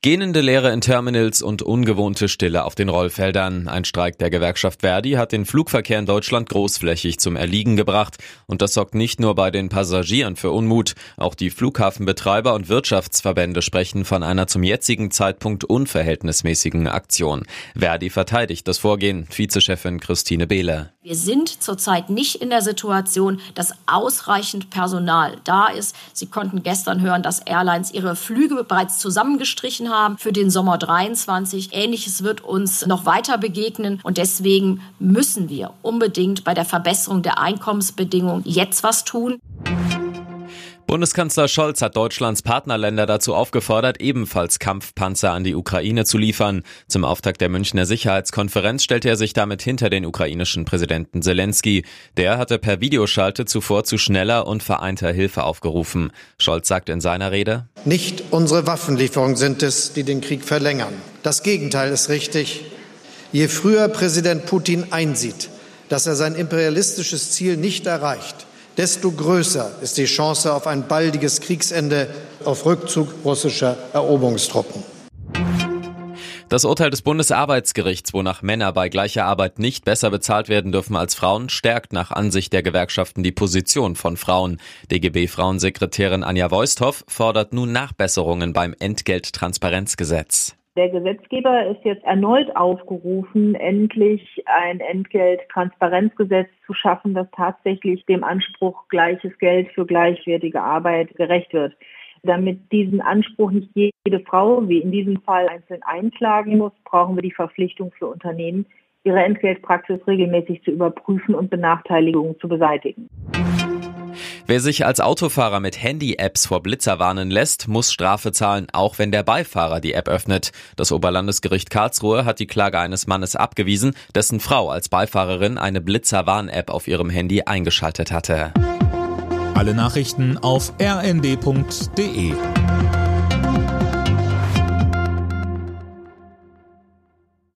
Gähnende Leere in Terminals und ungewohnte Stille auf den Rollfeldern. Ein Streik der Gewerkschaft Verdi hat den Flugverkehr in Deutschland großflächig zum Erliegen gebracht. Und das sorgt nicht nur bei den Passagieren für Unmut. Auch die Flughafenbetreiber und Wirtschaftsverbände sprechen von einer zum jetzigen Zeitpunkt unverhältnismäßigen Aktion. Verdi verteidigt das Vorgehen. Vizechefin Christine Behle. Wir sind zurzeit nicht in der Situation, dass ausreichend Personal da ist. Sie konnten gestern hören, dass Airlines ihre Flüge bereits zusammengestrichen haben für den Sommer 23. Ähnliches wird uns noch weiter begegnen und deswegen müssen wir unbedingt bei der Verbesserung der Einkommensbedingungen jetzt was tun. Bundeskanzler Scholz hat Deutschlands Partnerländer dazu aufgefordert, ebenfalls Kampfpanzer an die Ukraine zu liefern. Zum Auftakt der Münchner Sicherheitskonferenz stellte er sich damit hinter den ukrainischen Präsidenten Zelensky. Der hatte per Videoschalte zuvor zu schneller und vereinter Hilfe aufgerufen. Scholz sagt in seiner Rede, Nicht unsere Waffenlieferungen sind es, die den Krieg verlängern. Das Gegenteil ist richtig. Je früher Präsident Putin einsieht, dass er sein imperialistisches Ziel nicht erreicht, desto größer ist die Chance auf ein baldiges Kriegsende, auf Rückzug russischer Eroberungstruppen. Das Urteil des Bundesarbeitsgerichts, wonach Männer bei gleicher Arbeit nicht besser bezahlt werden dürfen als Frauen, stärkt nach Ansicht der Gewerkschaften die Position von Frauen. DGB-Frauensekretärin Anja Voisthoff fordert nun Nachbesserungen beim Entgelttransparenzgesetz. Der Gesetzgeber ist jetzt erneut aufgerufen, endlich ein Entgelttransparenzgesetz zu schaffen, das tatsächlich dem Anspruch gleiches Geld für gleichwertige Arbeit gerecht wird. Damit diesen Anspruch nicht jede Frau, wie in diesem Fall, einzeln einklagen muss, brauchen wir die Verpflichtung für Unternehmen, ihre Entgeltpraxis regelmäßig zu überprüfen und Benachteiligungen zu beseitigen. Wer sich als Autofahrer mit Handy-Apps vor Blitzer warnen lässt, muss Strafe zahlen, auch wenn der Beifahrer die App öffnet. Das Oberlandesgericht Karlsruhe hat die Klage eines Mannes abgewiesen, dessen Frau als Beifahrerin eine Blitzer-Warn-App auf ihrem Handy eingeschaltet hatte. Alle Nachrichten auf rnd.de